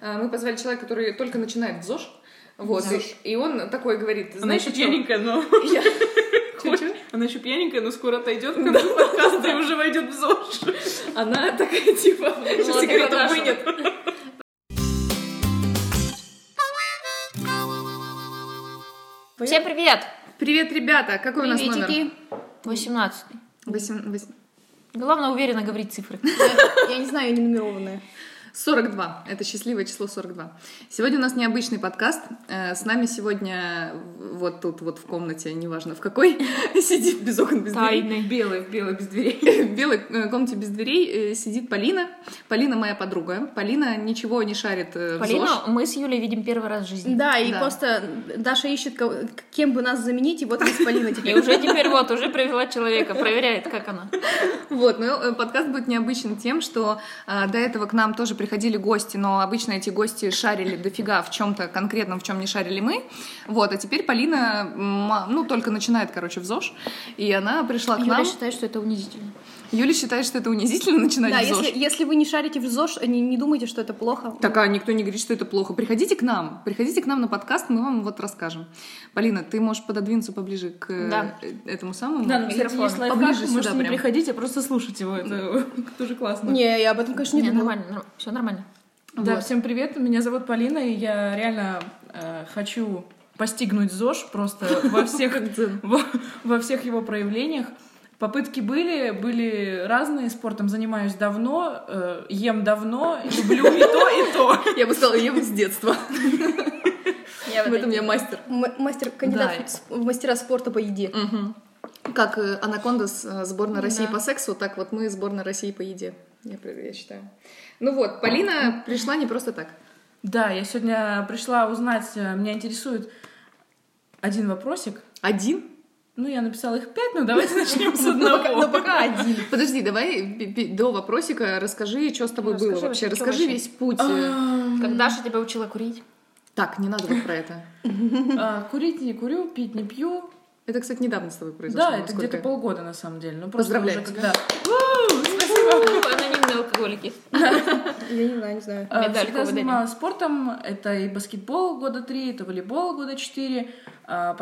э, мы позвали человека, который только начинает в ЗОЖ. Вот, ЗОЖ. и, и он такой говорит, Она еще что? пьяненькая, но... Я-? Она еще пьяненькая, но скоро отойдет к концу подкаста и уже войдет в ЗОЖ. Она такая, типа, сигарету Даша. вынет. Всем привет! Привет, ребята! Какой у нас номер? Приветики! 18 Восемь- восемь- Главное уверенно говорить цифры. Я не знаю, я не нумерованная. 42. Это счастливое число 42. Сегодня у нас необычный подкаст. Э, С нами сегодня вот тут, вот в комнате, неважно в какой, сидит без окон, без дверей. Тайны. Белый, белый, без дверей. В белой э, комнате без дверей э, сидит Полина. Полина моя подруга. Полина ничего не шарит. Полину мы с Юлей видим первый раз в жизни. Да, и Да. просто Даша ищет, кого- кем бы нас заменить, и вот есть Полина И теперь. уже теперь вот, уже привела человека, проверяет, как она. Вот, э, подкаст будет необычен тем, что до этого к нам тоже приходили гости, но обычно эти гости шарили дофига в чем-то конкретном, в чем не шарили мы. Вот, а теперь Полина, м, ну, только начинает, короче, в ЗОЖ, и она пришла к Юля нам. считает, что это унизительно. Юля считает, что это унизительно начинать Да, в ЗОЖ. если, если вы не шарите в ЗОЖ, не, не думайте, что это плохо. Так, а никто не говорит, что это плохо. Приходите к нам, приходите к нам на подкаст, мы вам вот расскажем. Полина, ты можешь пододвинуться поближе к э, Да. этому самому? Да, ну, кстати, Микрофон. есть лайфхак, Поближе можете не прям. приходить, а просто слушать его. Это тоже классно. Не, я об этом, конечно, не, Не, думала. нормально, все нормально. Да, Вот. всем привет, меня зовут Полина, и я реально э, хочу постигнуть ЗОЖ просто во всех, во, во всех его проявлениях. Попытки были, были разные, спортом занимаюсь давно, э, ем давно, люблю и то, и то. Я бы сказала, вот с детства. Я В этом я мастер. Мастер, кандидат Да. в мастера спорта по еде. Как э, Анаконда с э, сборной России по сексу, так вот мы сборная России по еде. Я считаю. Ну вот, Полина пришла не просто так. Да, я сегодня пришла узнать, э, меня интересует один вопросик. Один? Ну, я написала их пять, но давайте начнем с Ну, одного. но пока один. Подожди, давай до вопросика расскажи, что с тобой было вообще. Расскажи весь путь. э. Как Даша тебя учила курить. Так, не надо вот про это. А, Курить не курю, пить не пью. Это, кстати, недавно с тобой произошло. Да, это где-то полгода на самом деле. Ну, просто Поздравляю тебя. Спасибо. Анонимные алкоголики. Я не знаю, не знаю. А, Медальку Всегда выдали. занималась спортом. Это и баскетбол года три, это волейбол года четыре. а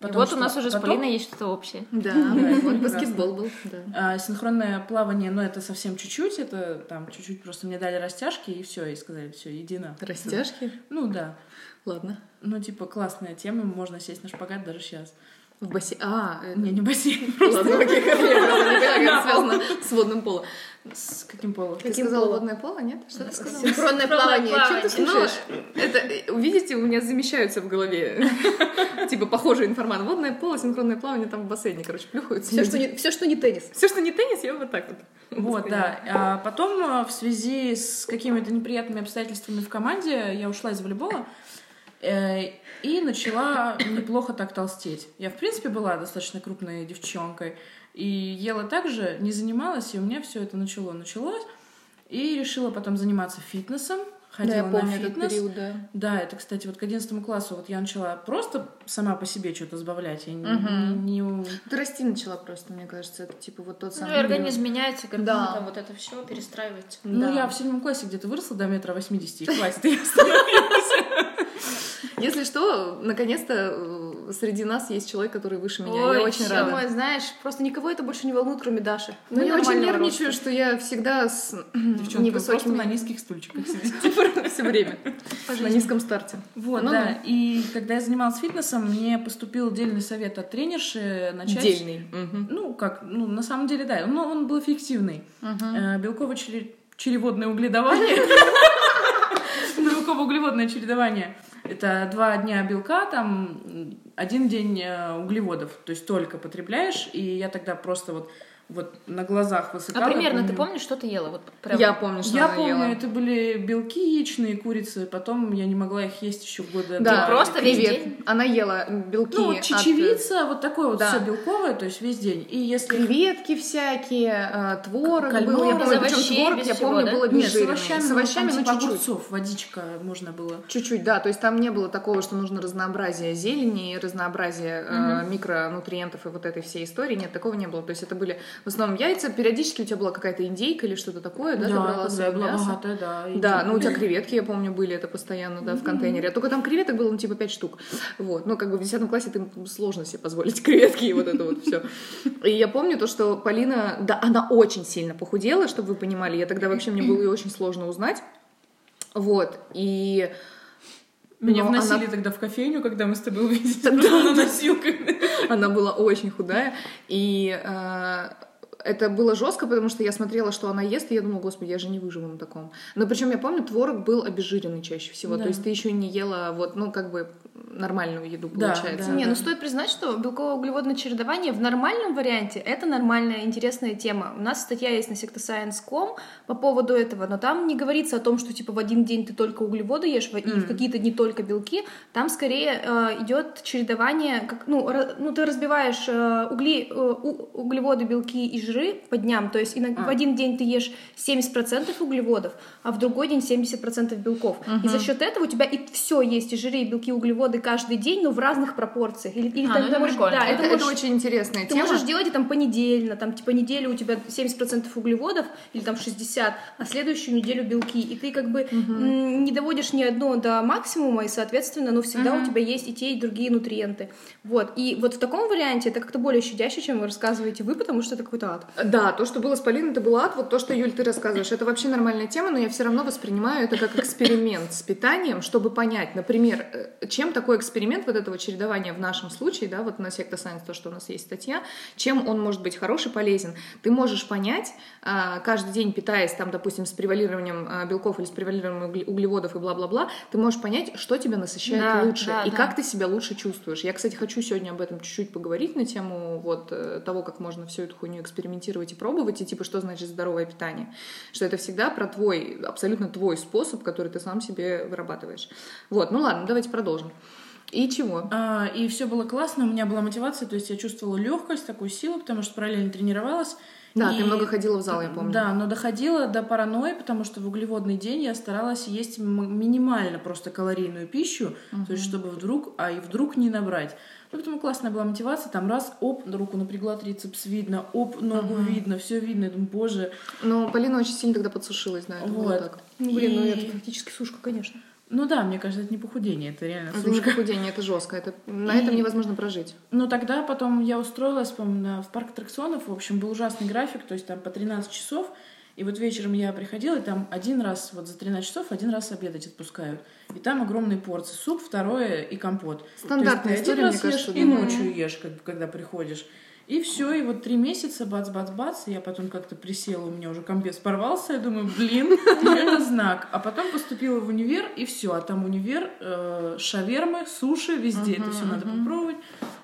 Потом... И вот что? у нас уже с Потом, Полиной есть что-то общее. Да, вот баскетбол был. а, Синхронное плавание, но это совсем чуть-чуть. Это там чуть-чуть просто мне дали растяжки, и все, и сказали, все, иди на. Растяжки? Ну да. Ладно. Ну, типа, классная тема, можно сесть на шпагат даже сейчас. В бассейн. А, э, Не, не бассейн. ладно, окей, как это связано с водным полом. С каким полом? Ты Каким сказала водное поло, нет? Что ты сказала? Синхронное плавание. Чем ты Ну, слушаешь? это, э, видите, у меня замещаются в голове, типа, похожая информация. Водное поло, синхронное плавание, там в бассейне, короче, плюхаются. Все, что не, все, что не теннис. Все, что не теннис, я вот так вот. Вот, да. А потом э, в связи с какими-то неприятными обстоятельствами в команде я ушла из волейбола и начала неплохо так толстеть. Я, в принципе, была достаточно крупной девчонкой и ела так же, не занималась, и у меня все это начало началось. И решила потом заниматься фитнесом. Ходила Да, я помню на этот фитнес. период, да. Да, это, кстати, вот к 11 классу вот я начала просто сама по себе что-то сбавлять. Я не- Мгм. не, не- Ты расти начала просто, мне кажется, это типа вот тот Ну, самый... и организм меняется, как Да. там вот это все перестраивается. Ну, Да. я в седьмом классе где-то выросла до метра восьмидесяти, и хватит, остановилась. Если что, наконец-то э, среди нас есть человек, который выше меня. Ой, я очень рада. Ой, знаешь, просто никого это больше не волнует, кроме Даши. Ну, я очень нервничаю, роста. что я всегда с Девчонки, невысокими... на низких стульчиках сидите. все время. На низком старте. Вот, Ну да. И когда я занималась фитнесом, мне поступил дельный совет от тренерши начать... Дельный. Ну, как, ну, на самом деле, да, но он был эффективный. Э, Белково-череводное угледование. Белково-углеводное чередование. Это два дня белка, там один день э, углеводов. То есть только потребляешь, и я тогда просто вот, вот на глазах высыхала. А примерно ты помню. помнишь, что ты ела? Вот прям. Я помню, что Я она помню, ела. это были белки яичные, курицы. Потом я не могла их есть еще года Да, два. просто весь привет. день? Она ела белки Ну, вот от, э, чечевица, вот такое вот да. все белковое, то есть весь день. И если Креветки всякие, э, творог был. Я без помню, причем овощей, творог, без я всего, помню, да? был нет, с овощами, С ну, овощами, ну, типа чуть-чуть. огурцов, водичка можно было. Чуть-чуть, да. То есть там не было такого, что нужно разнообразие зелени, разнообразие э, микронутриентов и вот этой всей истории. Нет, такого не было. То есть это были в основном яйца. Периодически у тебя была какая-то индейка или что-то такое, да? ты брала когда свое я была мясо. богатая, да. и Да, ну у тебя типа- креветки, я помню, были это постоянно, да, в контейнере. Только там креветок было, ну, типа, 5 штук. Вот. Ну, как бы в 10 классе ты сложно себе позволить креветки и вот это вот все. И я помню то, что Полина, да, она очень сильно похудела, чтобы вы понимали. Я тогда вообще, мне было ее очень сложно узнать. Вот. И Меня но вносили она- тогда в кофейню, когда мы с тобой увидели на носилках. Она была очень худая, и э, это было жестко, потому что я смотрела, что она ест, и я думала, господи, я же не выживу на таком. Но причем я помню, творог был обезжиренный чаще всего, Да. то есть ты еще не ела вот, ну, как бы нормальную еду, Да, получается. да. Не, ну стоит признать, что белково-углеводное чередование в нормальном варианте это нормальная интересная тема. У нас статья есть на sectoscience.com по поводу этого, но там не говорится о том, что типа в один день ты только углеводы ешь, и в какие-то дни только белки. Там скорее э, идет чередование, как, ну, ра- ну ты разбиваешь э, угли, э, углеводы, белки и жиры по дням, то есть иногда в один день ты ешь 70% углеводов, а в другой день 70% белков. И за счет этого у тебя и все есть, и жиры, и белки, и углеводы каждый день, но в разных пропорциях. Или, или А, там ну ты это можешь- прикольно. да, Это, это это можешь- очень интересная ты тема. можешь делать это там понедельно, там типа неделю у тебя 70% углеводов или там 60, а следующую неделю белки, и ты как бы м, не доводишь ни одно до максимума, и соответственно, ну всегда у тебя есть и те, и другие нутриенты. Вот, и вот в таком варианте это как-то более щадяще, чем вы рассказываете вы, потому что это какой-то ад. Да, то, что было с Полиной, это был ад. Вот то, что, Юль, ты рассказываешь, это вообще нормальная тема, но я все равно воспринимаю это как эксперимент с питанием, чтобы понять, например, э, чем такой эксперимент вот этого чередования в нашем случае, да, вот на Secta Science, то, что у нас есть статья, чем он может быть хороший, полезен. Ты можешь понять, а, каждый день питаясь, там, допустим, с превалированием а, белков или с превалированием угле- углеводов и бла-бла-бла, ты можешь понять, что тебя насыщает Да, лучше да, и да. как ты себя лучше чувствуешь. Я, кстати, хочу сегодня об этом чуть-чуть поговорить на тему вот э, того, как можно всю эту хуйню экспериментировать и пробовать, и типа, что значит здоровое питание. Что это всегда про твой, абсолютно твой способ, который ты сам себе вырабатываешь. Вот, ну ладно, давайте продолжим. И чего? А, и все было классно, у меня была мотивация, то есть я чувствовала легкость, такую силу, потому что параллельно тренировалась. Да, И- ты много ходила в зал, я помню. Да, но доходила до паранойи, потому что в углеводный день я старалась есть минимально просто калорийную пищу, то есть чтобы вдруг, а и вдруг не набрать. Поэтому классная была мотивация, там раз, оп, руку напрягла, трицепс видно, оп, ногу видно, все видно, я думаю, боже. Но Полина очень сильно тогда подсушилась, да, это было Вот. так. Ну, блин, ну И- это фактически сушка, конечно. Ну да, мне кажется, это не похудение, это реально Это не сушка. похудение, это жестко, это, на этом невозможно прожить. Ну, тогда потом я устроилась, на- в парк аттракционов. В общем, был ужасный график, то есть там по 13 часов. И вот вечером я приходила, и там один раз, вот за 13 часов, один раз обедать отпускают. И там огромные порции. Суп, второе и компот. Стандартная То есть ты история, один раз мне ешь, кажется, и ночью ешь, как когда приходишь. И все, и вот три месяца, бац-бац-бац, я потом как-то присела, у меня уже комбез порвался, я думаю, блин, это знак. А потом поступила в универ, и все, а там универ, э, шавермы, суши, везде это все надо попробовать.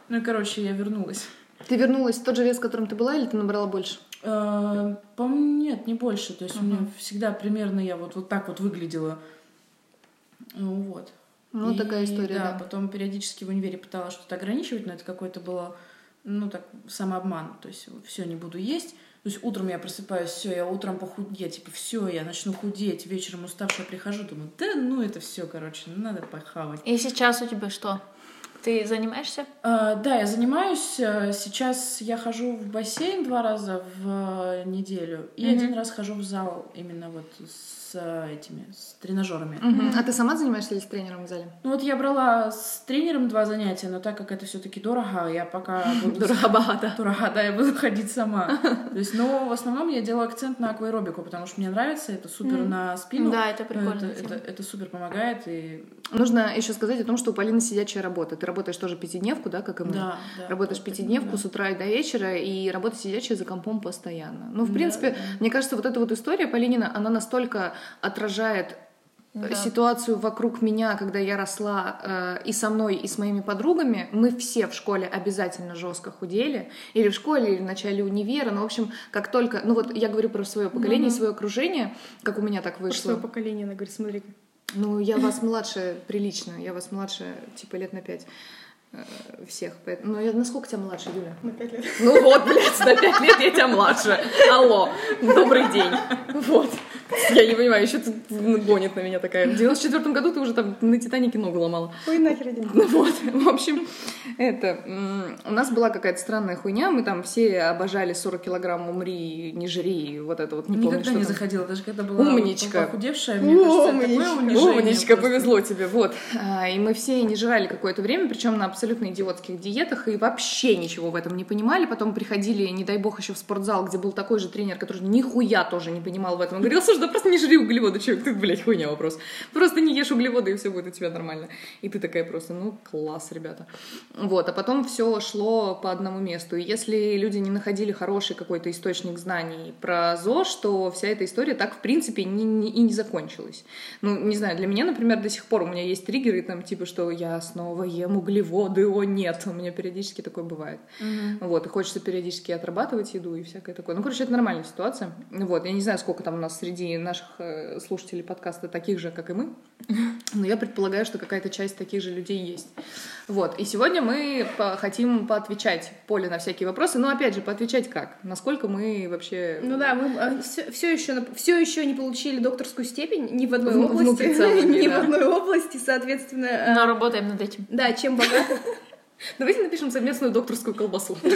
Ну и, короче, я вернулась. Ты вернулась в тот же вес, в котором ты была, или ты набрала больше? По-моему, нет, не больше. То есть у меня всегда примерно я вот, вот так вот выглядела. Ну, Вот. Ну, И, такая история, да. потом периодически в универе пыталась что-то ограничивать, но это какой-то было, ну, так, самообман. То есть все, не буду есть. То есть утром я просыпаюсь, все, я утром похудеть, типа, все, я начну худеть, вечером уставшая прихожу, думаю, да, ну, это все, короче, ну, надо похавать. И сейчас у тебя что? Ты занимаешься? А, да, я занимаюсь. э, Сейчас я хожу в бассейн два раза в э, неделю и один раз хожу в зал именно вот с э, этими, с тренажерами. Мгм. А ты сама занимаешься или с тренером в зале? Ну вот я брала с тренером два занятия, но так как это все-таки дорого, я пока буду... Дорого-богато. Дорого, да, я буду ходить сама. То есть, но в основном я делаю акцент на акваэробику, потому что мне нравится, это супер на спину. Да, это прикольная это, супер помогает, и Нужно еще сказать о том, что у Полины сидячая работа. Ты работаешь тоже пятидневку, да, как и мы? да, да. Работаешь пятидневку с утра и до вечера, и работа сидячая за компом постоянно. Ну, в принципе, мне кажется, вот эта вот история Полинина, она настолько отражает э, Да. ситуацию вокруг меня, когда я росла э, и со мной, и с моими подругами. Мы все в школе обязательно жестко худели. Или в школе, или в начале универа. Ну, в общем, как только... Ну, вот я говорю про свое поколение, свое окружение, как у меня так Про свое вышло. поколение, она говорит, смотри Ну, я вас младше прилично. Я вас младше, типа, лет на пять э, всех. Поэтому... Ну, я насколько тебя младше, Юля? на пять лет. Ну вот, блядь, на пять лет я тебя младше. Алло, добрый день. Вот. Я не понимаю, еще тут гонит на меня такая. В 94 году ты уже там на Титанике ногу ломала. Ой, нахер один. Ну вот, в общем, это, у нас была какая-то странная хуйня, мы там все обожали 40 килограмм умри, не жри, вот это вот, не помню, Никогда что не там. заходила, даже когда была Умничка. похудевшая, мне кажется, такое унижение. Умничка, просто. повезло тебе, вот. А, И мы все не жрали какое-то время, причем на абсолютно идиотских диетах, и вообще ничего в этом не понимали. Потом приходили, не дай бог, еще в спортзал, где был такой же тренер, который нихуя тоже не понимал в этом. Он говорил, слушай, да просто не жри углеводы, человек, ты, блядь, хуйня вопрос. Просто не ешь углеводы, и все будет у тебя нормально. И ты такая просто, ну, класс, ребята. Вот, а потом все шло по одному месту. И если люди не находили хороший какой-то источник знаний про ЗОЖ, то вся эта история так, в принципе, не- не- и не закончилась. Ну, не знаю, для меня, например, до сих пор у меня есть триггеры, там, типа, что я снова ем углеводы, о, нет. У меня периодически такое бывает. Вот, и хочется периодически отрабатывать еду и всякое такое. Ну, короче, это нормальная ситуация. Вот, я не знаю, сколько там у нас среди наших э, слушателей подкаста таких же, как и мы, но я предполагаю, что какая-то часть таких же людей есть. Вот, и сегодня мы по- хотим поотвечать Поле на всякие вопросы, но, опять же, поотвечать как? Насколько мы вообще... Ну да, мы все, еще, все еще не получили докторскую степень ни в одной В- области, ни да. в одной области, соответственно, Но э, работаем над этим. да, чем богаты. Давайте напишем совместную докторскую колбасу.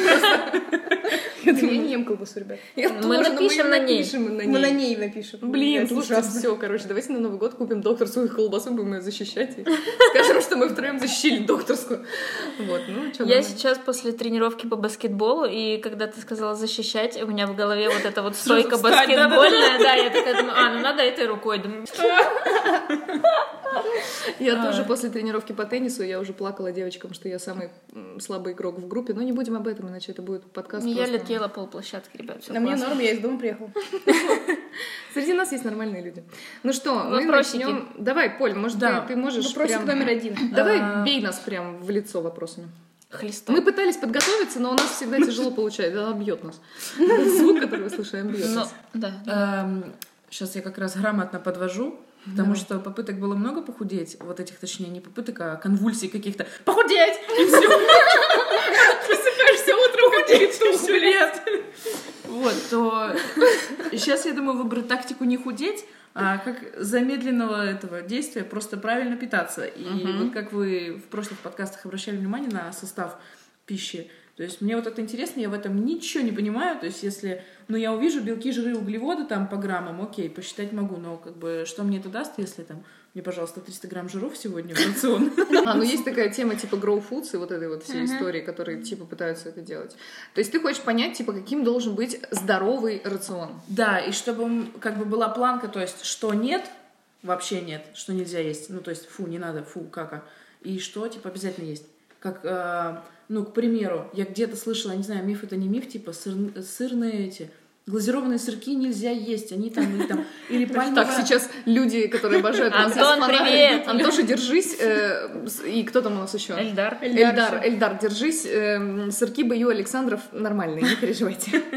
Я не ем колбасу, ребят. Мы напишем на ней. Мы на ней. напишем. Блин, ужасно. все, короче, давайте на Новый год купим докторскую колбасу, будем ее защищать скажем, что мы втроем защитили докторскую. Вот, ну, Я сейчас после тренировки по баскетболу, и когда ты сказала защищать, у меня в голове вот эта вот стойка баскетбольная, да, я такая думаю, а, ну надо этой рукой, Я А. тоже после тренировки по теннису, я уже плакала девочкам, что я самый слабый игрок в группе, но не будем об этом, иначе это будет подкаст я летела полплощадки, ребят, На мне норм, я из дома приехала. Среди нас есть нормальные люди. Ну что, мы начнем. Давай, Поль, может, ты, можешь Вопросик номер один. Давай А. бей нас прям в лицо вопросами. Хлестой. Мы пытались подготовиться, но у нас всегда тяжело получается. Она бьет нас. Звук, который мы слышим, бьет нас. да. Сейчас я как раз грамотно подвожу, потому что попыток было много похудеть, вот этих, точнее, не попыток, а конвульсий каких-то. Похудеть! И все. Просыпаешься утром, как петух, лет. Вот, то сейчас я думаю выбрать тактику не худеть, а как замедленного этого действия просто правильно питаться. И вот как вы в прошлых подкастах обращали внимание на состав пищи, то есть мне вот это интересно, я в этом ничего не понимаю. То есть если, ну, я увижу белки, жиры, углеводы там по граммам, окей, посчитать могу, но как бы что мне это даст, если там мне, пожалуйста, 300 грамм жиров сегодня в рацион? А, ну есть такая тема типа grow foods и вот этой вот всей истории, которые типа пытаются это делать. То есть ты хочешь понять, типа, каким должен быть здоровый рацион. Да, и чтобы как бы была планка, то есть что нет, вообще нет, что нельзя есть. Ну, то есть фу, не надо, фу, кака. И что, типа, обязательно есть. Как, э, ну, к примеру, я где-то слышала, не знаю, миф это не миф, типа сыр- сырные эти глазированные сырки нельзя есть, они там или там или пальмовая... Так, сейчас люди, которые обожают Антон, подкаст «Фонарь». привет! Антоша, держись. э, И кто там у нас еще? Эльдар. Эльдар, Эльдар, держись. Эм, Сырки Бою Александров нормальные, не переживайте.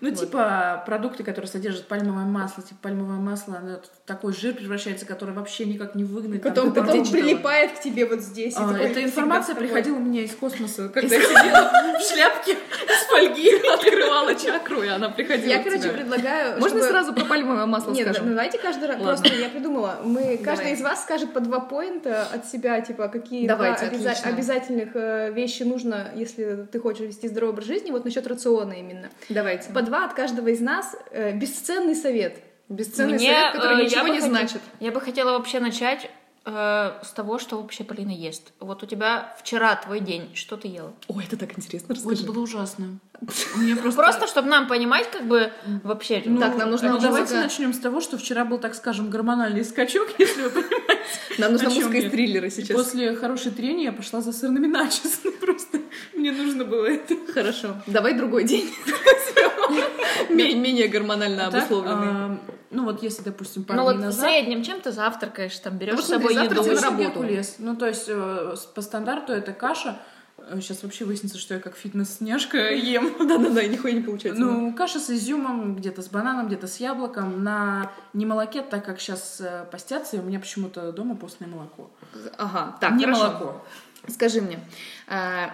Ну, типа продукты, которые содержат пальмовое масло, типа пальмовое масло, оно в такой жир превращается, который вообще никак не выгнать. там, Потом, ты потом прилипает к тебе вот здесь. А, Эта информация приходила мне из космоса, когда я сидела в шляпке из фольги. Открывала чакру, и она приходила Я, короче, предлагаю... Можно сразу про пальмовое масло Нет, ну давайте каждый раз. Просто я придумала. Мы, каждый из вас скажет по два поинта от себя, типа, какие два обязательных э, вещи нужно, если ты хочешь вести здоровый образ жизни, вот насчет рациона именно. Давайте. По два от каждого из нас э, бесценный совет. Бесценный Мне, совет, который э, я ничего бы не хотела- значит. Я бы хотела вообще начать э, с того, что вообще Полина ест. Вот у тебя вчера твой день, что ты ела? Ой, это так интересно, Ой, расскажи. это было ужасно. Просто... Просто, чтобы нам понимать, как бы вообще. Ну, Так, нам нужна ну, музыка. давайте начнем с того, что вчера был, так скажем, гормональный скачок, если вы понимаете. Нам нужна музыка из триллера И сейчас. После хорошей трения я пошла за сырными начос. Ну, Просто мне нужно было это. Хорошо. Давай другой день. Мен- Менее гормонально обусловленный. а, Ну вот если, допустим, пару Ну вот в среднем, чем ты завтракаешь, там берешь с собой еду. на работу. Ну, то есть э, по стандарту это каша. Сейчас вообще выяснится, что я как фитнес-няшка ем. Да-да-да, и нихуя не получается. Ну, каша с изюмом, где-то с бананом, где-то с яблоком. На не молоке, так как сейчас постятся, и у меня почему-то дома постное молоко. Ага, так, не хорошо. молоко. Скажи мне, а,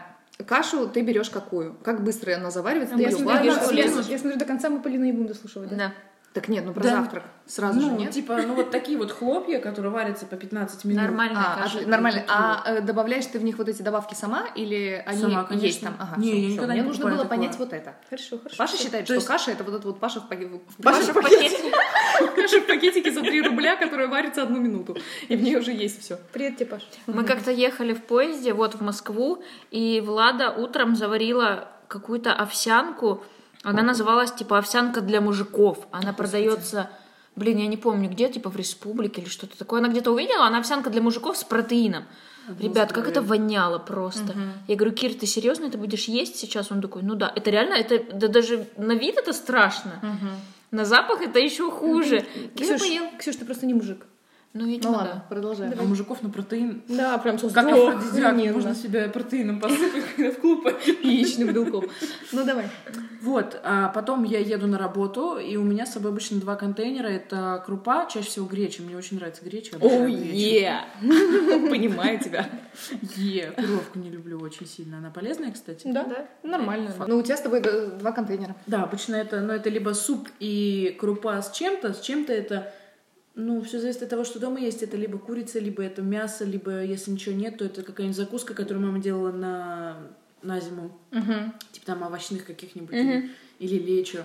кашу ты берешь какую? Как быстро она заваривается? Я смотрю, я, я смотрю, до конца мы Полину не будем дослушивать. да? Да. Так нет, ну про Да. завтрак сразу же ну, нет. типа, ну вот такие вот хлопья, которые варятся по 15 минут. Нормально, А, от- нормально. А э, добавляешь ты в них вот эти добавки сама или они Сама, конечно. есть там? Ага, Не, всё, я никогда Мне не нужно было такое. понять вот это. Хорошо, хорошо. Паша считает, То что есть- каша это вот этот вот Паша в пакете. Паша в пакете. Каша в пакетике за 3 рубля, которая варится одну минуту. И в ней уже есть все. Привет тебе, Паш. Мы как-то ехали в поезде вот в Москву, и Влада утром заварила какую-то овсянку. Она называлась типа овсянка для мужиков. Она продается, блин, я не помню где, типа в республике или что-то такое. Она где-то увидела, она овсянка для мужиков с протеином. Ребят, как это воняло просто. Я говорю, Кир, ты серьезно это будешь есть сейчас? Он такой, ну да, это реально, это да даже на вид это страшно. На запах это еще хуже. Ксюш. Ксюш, ты просто не мужик. Ну, видимо, Ну да. ладно, продолжаем. А мужиков на протеин. Да, прям Как Ох, афродизиак, можно себя протеином посыпать, когда в клуб. Яичным белком. Ну давай. Вот, а потом я еду на работу, и у меня с собой обычно два контейнера. Это крупа, чаще всего греча. Мне очень нравится греча. я гречу. е! Понимаю тебя. Е, пюровку не люблю очень сильно. Она полезная, кстати? Да. Да. Нормально. Ну, у тебя с тобой э, два контейнера. Да, обычно это, ну, это либо суп и крупа с чем-то, с чем-то это, ну, все зависит от того, что дома есть. Это либо курица, либо это мясо, либо, если ничего нет, то это какая-нибудь закуска, которую мама делала на, на зиму. Типа там овощных каких-нибудь или, или лечо.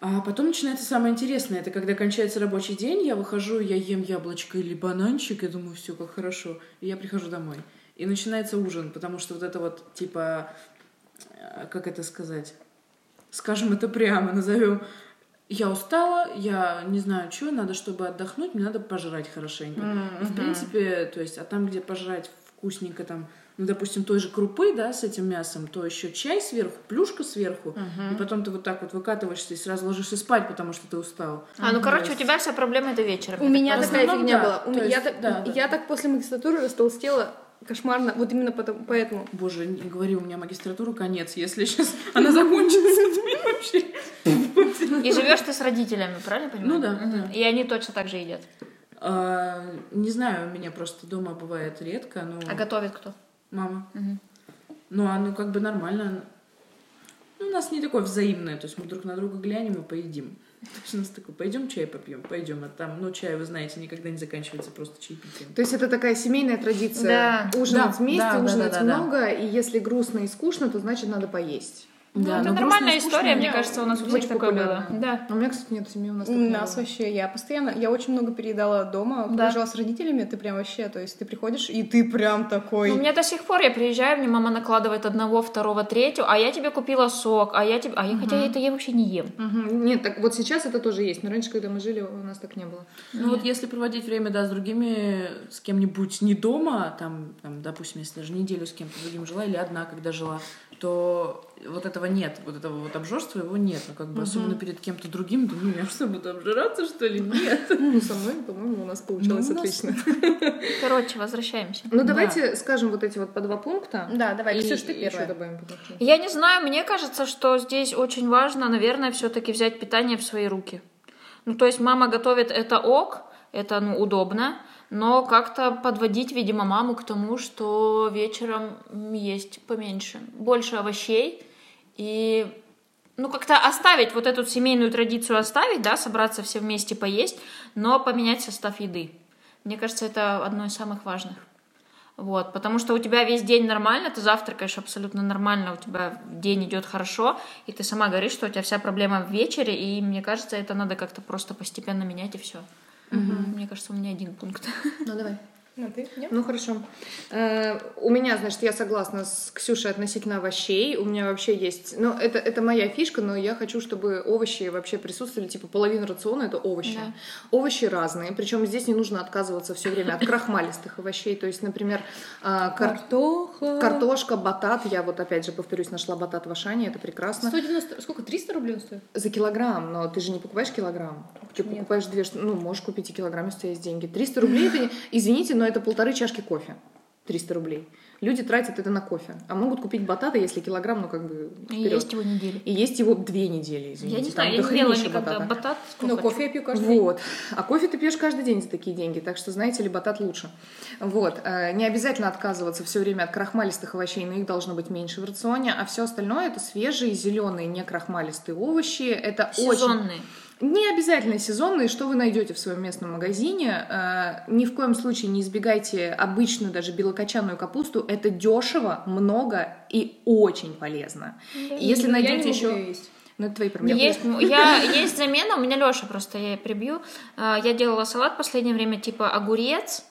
А потом начинается самое интересное. Это когда кончается рабочий день, я выхожу, я ем яблочко или бананчик, и думаю, все как хорошо. И я прихожу домой. И начинается ужин, потому что вот это вот, типа, э, как это сказать? Скажем это прямо, назовем. Я устала, я не знаю, что, надо, чтобы отдохнуть, мне надо пожрать хорошенько. И, в принципе, то есть, а там, где пожрать вкусненько, там, ну, допустим, той же крупы, да, с этим мясом, то еще чай сверху, плюшка сверху, и потом ты вот так вот выкатываешься и сразу ложишься спать, потому что ты устал. А, ну, То короче, у тебя вся проблема это вечером. У меня такая основном, фигня да. была. У меня- есть, я, так, да, да. я так после магистратуры растолстела кошмарно. Вот именно потому, поэтому. Боже, не говори, у меня магистратура конец, если сейчас она закончится, вообще... И живешь ты с родителями, правильно понимаю? Ну да. И они точно так же едят. А, Не знаю, у меня просто дома бывает редко, но... А готовит кто? Мама. Ну, оно как бы нормально. Ну, у нас не такое взаимное, то есть мы друг на друга глянем и поедим. То есть у нас такое, пойдем чай попьем, пойдем, а там, ну, чай, вы знаете, никогда не заканчивается просто чаепитием. То есть это такая семейная традиция. Да. Ужинать Да, вместе, да, да, ужинать да, да, да. много, и если грустно и скучно, то значит надо поесть. Ну, Да, это но нормальная история, мне кажется, у нас у очень всех такое было. Да. Но у меня, кстати, нет семьи, у нас У нас было. вообще, я постоянно, я очень много переедала дома, когда Да. жила с родителями, ты прям вообще, то есть ты приходишь, и ты прям такой... Ну, у меня до сих пор я приезжаю, мне мама накладывает одного, второго, третьего, а я тебе купила сок, а я тебе, а я хотя это я вообще не ем. Нет, так вот сейчас это тоже есть, но раньше, когда мы жили, у нас так не было. Ну, вот если проводить время, да, с другими, с кем-нибудь не дома, там, там, допустим, если даже неделю с кем-то другим жила или одна, когда жила, то вот этого нет, вот этого вот обжорства его нет. Ну, как бы, особенно перед кем-то другим, думаю, я что, буду обжираться, что ли? Нет. Ну, со мной, по-моему, у нас получилось Ну, у нас- отлично. Короче, возвращаемся. Ну, давайте скажем вот эти вот по два пункта. Да, давай, И Ксюш, ты еще первая. добавим. Я не знаю, мне кажется, что здесь очень важно, наверное, все-таки взять питание в свои руки. Ну, то есть мама готовит это ок, это ну, удобно, но как-то подводить, видимо, маму к тому, что вечером есть поменьше, больше овощей и ну, как-то оставить вот эту семейную традицию оставить, да, собраться все вместе поесть, но поменять состав еды. Мне кажется, это одно из самых важных. Вот, потому что у тебя весь день нормально, ты завтракаешь абсолютно нормально, у тебя день идет хорошо, и ты сама говоришь, что у тебя вся проблема в вечере, и мне кажется, это надо как-то просто постепенно менять, и все. Мне кажется, у меня один пункт. Ну, давай. Ну, ты? Нет? Ну хорошо. Э, у меня, значит, я согласна с Ксюшей относительно овощей. У меня вообще есть. Ну, это, это моя фишка, но я хочу, чтобы овощи вообще присутствовали. Типа половина рациона это овощи. Да. Овощи разные. Причем здесь не нужно отказываться все время от крахмалистых овощей. То есть, например, э, кар- Картоха. картошка, батат. Я вот опять же повторюсь, нашла батат в Ашане, это прекрасно. 190... Сколько? 300 рублей он стоит? За килограмм, но ты же не покупаешь килограмм. Ты Нет. покупаешь две, ну, можешь купить и килограмм, если есть деньги. 300 рублей, это, извините, но это полторы чашки кофе. 300 рублей. Люди тратят это на кофе. А могут купить батата, если килограмм, ну, как бы, И вперед. есть его неделю. И есть его две недели, извините. Я не знаю, я не ела никогда батата. батат. Но сколько кофе я пью каждый день. Вот. А кофе ты пьешь каждый день за такие деньги, так что знаете ли, батат лучше. Вот. Э, Не обязательно отказываться все время от крахмалистых овощей, но их должно быть меньше в рационе, а все остальное это свежие, зеленые, не крахмалистые овощи. Это очень, Сезонные. Не обязательно сезонные, что вы найдете в своем местном магазине. Э, ни в коем случае не избегайте обычную, даже белокочанную капусту. Это дешево, много и очень полезно. И Если Я не найдете еще... есть. Ну, это твои проблемы. Есть, я, есть замена, у меня Леша просто, я прибью. А, Я делала салат в последнее время, типа огурец,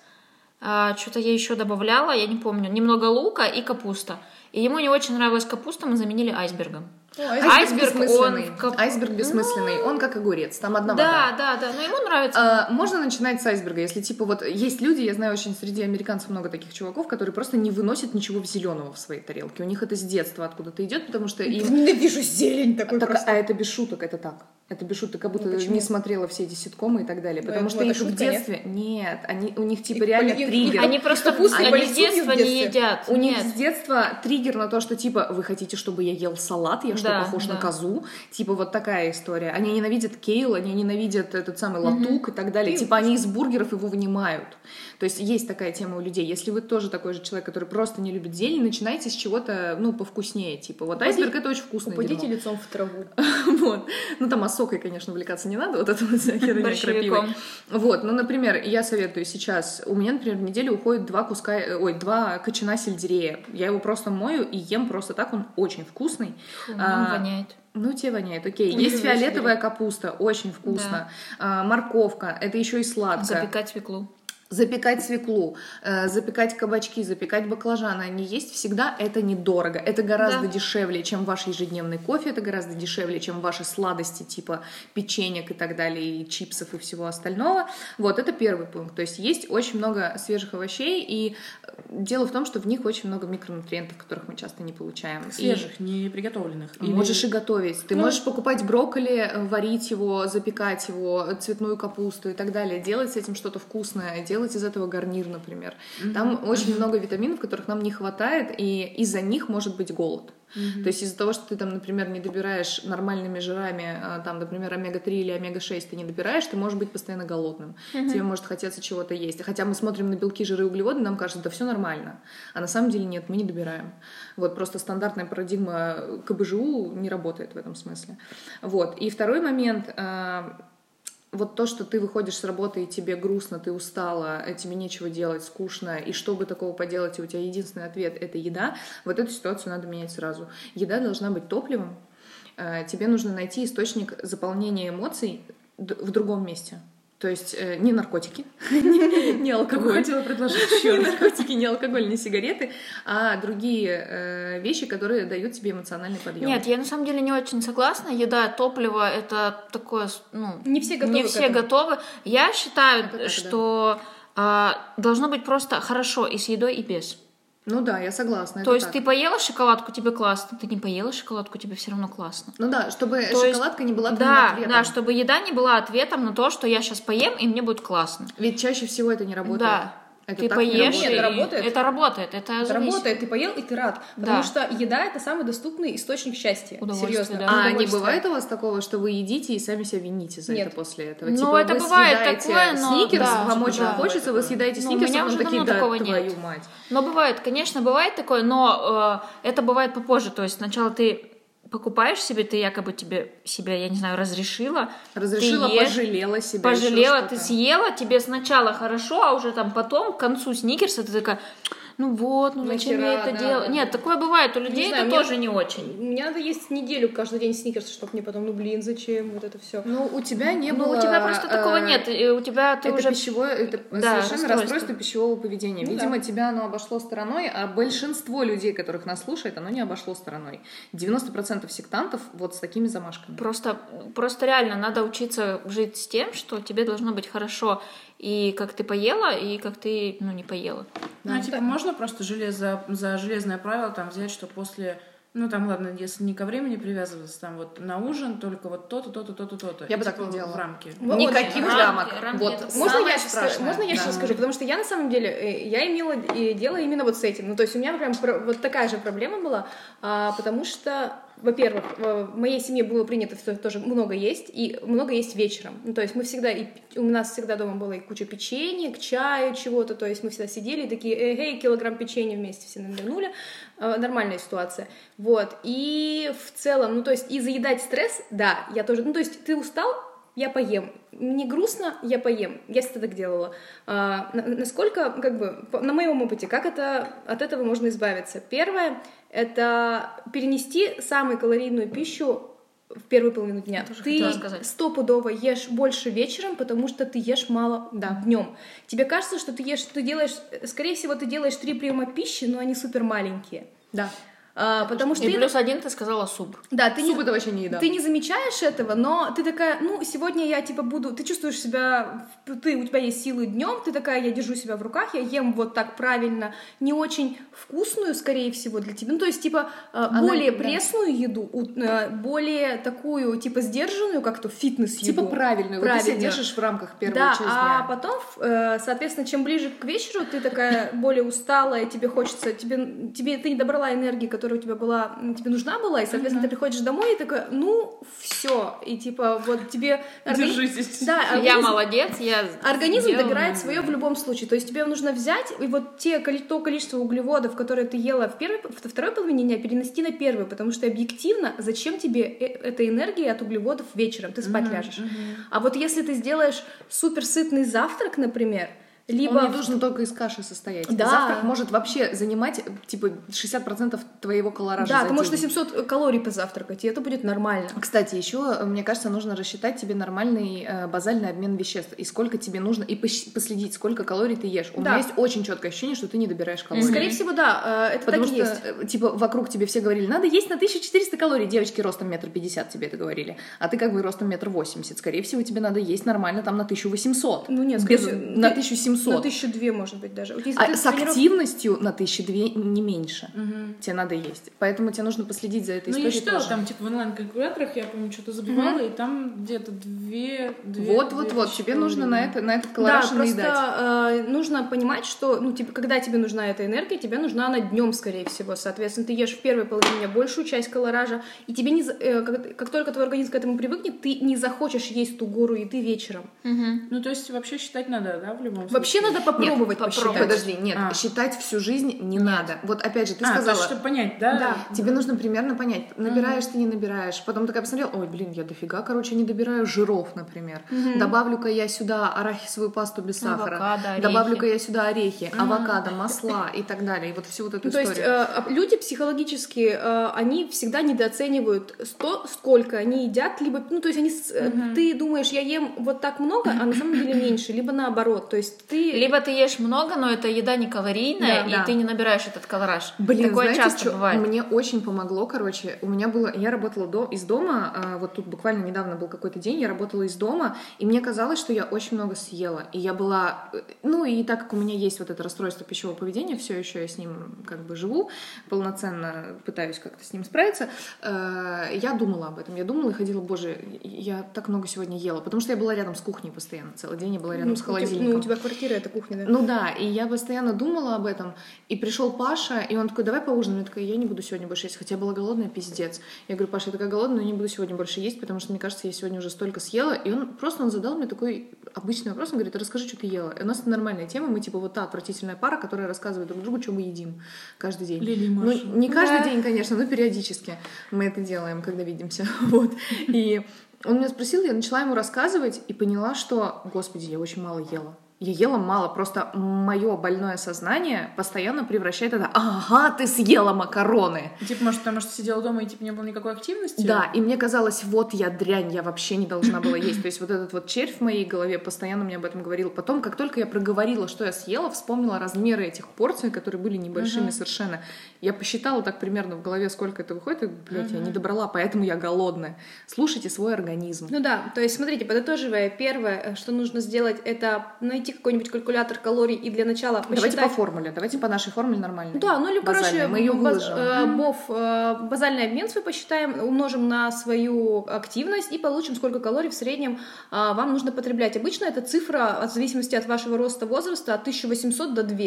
что-то я еще добавляла, я не помню, немного лука и капуста. И ему не очень нравилась капуста, мы заменили айсбергом. Айсберг, он бессмысленный. в кап- Айсберг бессмысленный. Он как огурец, там одна вода. Да, да, да, но ему нравится. А, Можно начинать с айсберга, если типа вот есть люди, я знаю очень среди американцев много таких чуваков, которые просто не выносят ничего зеленого в своей тарелке. У них это с детства откуда-то идет, потому что им Ненавижу зелень такой Так, просто. а это без шуток, это так. Это без шуток, как будто Ну, почему? не смотрела все эти ситкомы и так далее. Ну, Потому что их в шутка, нет? детстве... Нет, они, у них типа Их реально поли- триггер. Они просто капуста они с в детства не едят. У них Нет. с детства триггер на то, что типа вы хотите, чтобы я ел салат, я что, Да, похож на да. козу? Типа вот такая история. Они ненавидят кейл, они ненавидят этот самый латук и так далее. Типа они из бургеров его вынимают. То есть есть такая тема у людей. Если вы тоже такой же человек, который просто не любит зелень, начинайте с чего-то, ну, повкуснее. Типа вот айсберг это очень вкусное Упадите лицом в траву. Вот. Ну, там осокой, конечно, увлекаться не надо, вот это вот херня крапивой. Вот, ну, например, я советую сейчас, у меня, например, в неделю уходит два куска, э, ой, два кочана сельдерея. Я его просто мою и ем просто так, он очень вкусный. Фу, он А, воняет. Ну, тебе воняет, окей. Не Есть фиолетовая капуста, очень вкусно. А, морковка, это еще и сладкое. Запекать свеклу. Запекать свеклу, э, запекать кабачки, запекать баклажаны, они есть всегда, это недорого. Это гораздо Да. дешевле, чем ваш ежедневный кофе, это гораздо дешевле, чем ваши сладости типа печенек и так далее, и чипсов и всего остального. Вот, это первый пункт. То есть есть очень много свежих овощей, и э, дело в том, что в них очень много микронутриентов, которых мы часто не получаем. И- Свежих, не приготовленных. Или- Можешь и готовить. Ты Ну, можешь покупать брокколи, э, варить его, запекать его, цветную капусту и так далее. Делать с этим что-то вкусное, делать из этого гарнир, например. Там очень много витаминов, которых нам не хватает, и из-за них может быть голод. То есть из-за того, что ты там, например, не добираешь нормальными жирами, а, там, например, омега-3 или омега-6 ты не добираешь, ты можешь быть постоянно голодным. Тебе может хотеться чего-то есть. Хотя мы смотрим на белки, жиры, углеводы, нам кажется, да все нормально. А на самом деле нет, мы не добираем. Вот просто стандартная парадигма КБЖУ не работает в этом смысле. Вот. И второй момент а, вот то, что ты выходишь с работы, и тебе грустно, ты устала, э, тебе нечего делать, скучно, и чтобы такого поделать, и у тебя единственный ответ — это еда, вот эту ситуацию надо менять сразу. Еда должна быть топливом, э, тебе нужно найти источник заполнения эмоций в другом месте. То есть э, не наркотики, не алкоголь, хотела предложить. не наркотики, не алкоголь, не сигареты, а другие э, вещи, которые дают тебе эмоциональный подъем. Нет, я на самом деле не очень согласна. Еда, топливо — это такое, ну... Не все готовы Не все готовы. Я считаю, что а, должно быть просто хорошо и с едой, и без. Ну да, я согласна. То есть так. ты поела шоколадку, тебе классно. Ты не поела шоколадку, тебе все равно классно. Ну да, чтобы То есть- шоколадка не была Да, ответом. да, чтобы еда не была ответом на то, что я сейчас поем, и мне будет классно. Ведь чаще всего это не работает. Да. Это ты так не поешь, работает. и- Это работает? Это работает, это, Это зависит. работает, ты поел, и ты рад. Потому Да. что еда — это самый доступный источник счастья. Серьезно. да. А не бывает у вас такого, что вы едите и сами себя вините за Нет. это после этого? Ну, типа, это вы бывает такое, но- сникерс, да, вам очень да. хочется, вы съедаете Ну, у сникерс, меня а потом уже такие, давно да, такого твою нет. мать. Но бывает, конечно, бывает такое, но э, это бывает попозже. То есть сначала ты покупаешь себе, ты якобы тебе себя, я не знаю, разрешила. Разрешила, ты ешь, пожалела себя. Пожалела, ты съела, тебе сначала хорошо, а уже там потом, к концу сникерса, ты такая, ну вот, ну зачем я Нахера, это да, делаю? Нет, такое бывает, у людей знаю, это мне- тоже не очень. Мне надо есть неделю каждый день сникерс, чтобы мне потом, ну блин, зачем вот это все. Ну, у тебя не Ну, было... у тебя просто такого э, нет, и у тебя ты это уже... пищевое, это Да, совершенно расстройство. расстройство пищевого поведения. Ну Видимо, да. тебя оно обошло стороной, а большинство людей, которых нас слушает, оно не обошло стороной. 90% сектантов вот с такими замашками. Просто, просто реально надо учиться жить с тем, что тебе должно быть хорошо и как ты поела, и как ты, ну, не поела. Ну, а типа, можно просто железо, за железное правило там взять, что после... Ну, там, ладно, если не ко времени привязываться, там вот на ужин только вот то-то, то-то, то-то, то-то. Я И, бы так типа, не делала. В рамке. Вот, Никаких рамки, рамок. рамки Вот Можно я, сейчас скажу, страшное. можно я Да. сейчас скажу? Потому что я на самом деле, э, я имела э, дело именно вот с этим. Ну, то есть у меня прям вот такая же проблема была, а, потому что, во-первых, э, в моей семье было принято что тоже много есть, и много есть вечером. Ну, то есть мы всегда, и у нас всегда дома было и куча печенья, к чаю чего-то, то есть мы всегда сидели и такие, эй, килограмм печенья вместе все навернули. Э, Нормальная ситуация. Вот. И в целом, ну, то есть и заедать стресс, да, я тоже, ну, то есть ты устал, я поем. Мне грустно, я поем. Я всегда так делала. А, на- насколько, как бы, на моем опыте, как это от этого можно избавиться? Первое — это перенести самую калорийную пищу в первую половину дня. тоже ты стопудово ешь больше вечером, потому что ты ешь мало Да. днем. Тебе кажется, что ты ешь, ты делаешь, скорее всего, ты делаешь три приема пищи, но они супер маленькие. Да. А, потому что И ты, плюс один ты сказала суп. да, ты не, Суп это вообще не еда. ты не замечаешь этого, но ты такая, ну, сегодня я типа буду, ты чувствуешь себя, ты, у тебя есть силы днем, ты такая, я держу себя в руках, я ем вот так правильно, не очень вкусную, скорее всего, для тебя, ну, то есть, типа, э, Она- более да. пресную еду, э, более такую, типа, сдержанную, как-то фитнес-еду. Типа правильную. Вот ты себя держишь в рамках первой Да, части а дня. потом, э, соответственно, чем ближе к вечеру, ты такая более усталая, тебе хочется, тебе, тебе ты не добрала энергии, которая у тебя была, тебе нужна была, и, соответственно, ты приходишь домой и такая, ну, все, и типа вот тебе... органи- Держитесь. Да, Я организм- молодец, я Организм сделала. добирает свое в любом случае. То есть тебе нужно взять и вот те, то количество углеводов, которые ты ела в первой, во второй половине дня, перенести на первую, потому что объективно, зачем тебе э- эта энергия от углеводов вечером? Ты спать ляжешь. А вот если ты сделаешь супер сытный завтрак, например, либо... Он не должен только из каши состоять. Да. Завтрак может вообще занимать, типа, 60% твоего колоража Да, ты можешь день. на 700 калорий позавтракать, и это будет нормально. Кстати, еще, э, мне кажется, нужно рассчитать тебе нормальный э, базальный обмен веществ, и сколько тебе нужно, и последить, сколько калорий ты ешь. У да. меня есть очень четкое ощущение, что ты не добираешь калорий. Скорее всего, да, э, это Потому так что, есть. Э, типа, вокруг тебе все говорили, надо есть на 1400 калорий. Девочки ростом метр пятьдесят тебе это говорили, а ты как бы ростом метр восемьдесят. Скорее всего, тебе надо есть нормально там на 1800. Ну нет, скорее без, всего... На 1700 700. На тысячу две, может быть, даже. Если а с трениров... активностью на тысячу две не меньше. Угу. Тебе надо есть. Поэтому тебе нужно последить за этой ну, историей. Ну, я считала, тоже. там, типа, в онлайн-калькуляторах, я помню, что-то забывала, угу. и там где-то две... Вот-вот-вот, тебе нужно на, это, на этот колораж да, наедать. просто э, нужно понимать, что, ну, типа когда тебе нужна эта энергия, тебе нужна она днем, скорее всего. Соответственно, ты ешь в первой половине большую часть колоража, и тебе не... Э, как, как только твой организм к этому привыкнет, ты не захочешь есть ту гору еды вечером. Угу. Ну, то есть вообще считать надо, да, в любом случае? Вообще надо попробовать попробуй. посчитать. Подожди, нет, А. считать всю жизнь не надо. Вот опять же, ты а, то сказала, есть, чтобы понять, да? Да. тебе нужно примерно понять, набираешь ты, не набираешь. Потом такая посмотрела, ой, блин, я дофига, короче, не добираю жиров, например. Добавлю-ка я сюда арахисовую пасту без сахара. Авокадо. Добавлю-ка я сюда орехи, авокадо, масла и так далее. И вот всю вот эту Ну, то есть историю. э, люди психологически, э, они всегда недооценивают то, сколько они едят, либо, ну, то есть они, э, ты думаешь, я ем вот так много, а на самом деле меньше, либо наоборот, то есть ты... Либо ты ешь много, но это еда не калорийная, Да, и да. ты не набираешь этот колораж. Блин, Такое знаете, часто чё? бывает. Мне очень помогло, короче. У меня было... Я работала до... из дома, а, вот тут буквально недавно был какой-то день, я работала из дома, и мне казалось, что я очень много съела. И я была... э, Ну, и так как у меня есть вот это расстройство пищевого поведения, все еще я с ним как бы живу, полноценно пытаюсь как-то с ним справиться, э, я думала об этом. Я думала и ходила, боже, я так много сегодня ела, потому что я была рядом с кухней постоянно целый день, я была рядом ну, с холодильником. ну, у тебя квартира, это кухня, да? Ну да, и я постоянно думала об этом. И пришел Паша, и он такой, давай поужинаем. Я такая, я не буду сегодня больше есть, хотя я была голодная, пиздец. Я говорю, Паша, я такая голодная, но не буду сегодня больше есть, потому что, мне кажется, я сегодня уже столько съела. И он просто он задал мне такой обычный вопрос, он говорит, расскажи, что ты ела. И у нас это нормальная тема, мы типа вот та отвратительная пара, которая рассказывает друг другу, что мы едим каждый день. Лили Ну, не каждый день, конечно, но периодически мы это делаем, когда видимся. Вот. И он меня спросил, я начала ему рассказывать и поняла, что, господи, я очень мало ела. Я ела мало, просто мое больное сознание постоянно превращает это «Ага, ты съела макароны!» Типа, может, потому что сидела дома и типа не было никакой активности? Да, и мне казалось, вот я дрянь, я вообще не должна была есть. То есть вот этот вот червь в моей голове постоянно мне об этом говорил. Потом, как только я проговорила, что я съела, вспомнила размеры этих порций, которые были небольшими совершенно. Я посчитала так примерно в голове, сколько это выходит, и, блядь, я не добрала, поэтому я голодная. Слушайте свой организм. Ну да, то есть смотрите, подытоживая, первое, э, что нужно сделать, это найти какой-нибудь калькулятор калорий и для начала Давайте по посчитать... формуле, давайте по нашей формуле нормально. Да, ну или, короче, мы ее баз- выложим. э, БОФ, э, базальный обмен свой посчитаем, умножим на свою активность и получим, сколько калорий в среднем а, вам нужно потреблять. Обычно эта цифра, от зависимости от вашего роста, возраста, от 1800 до 2.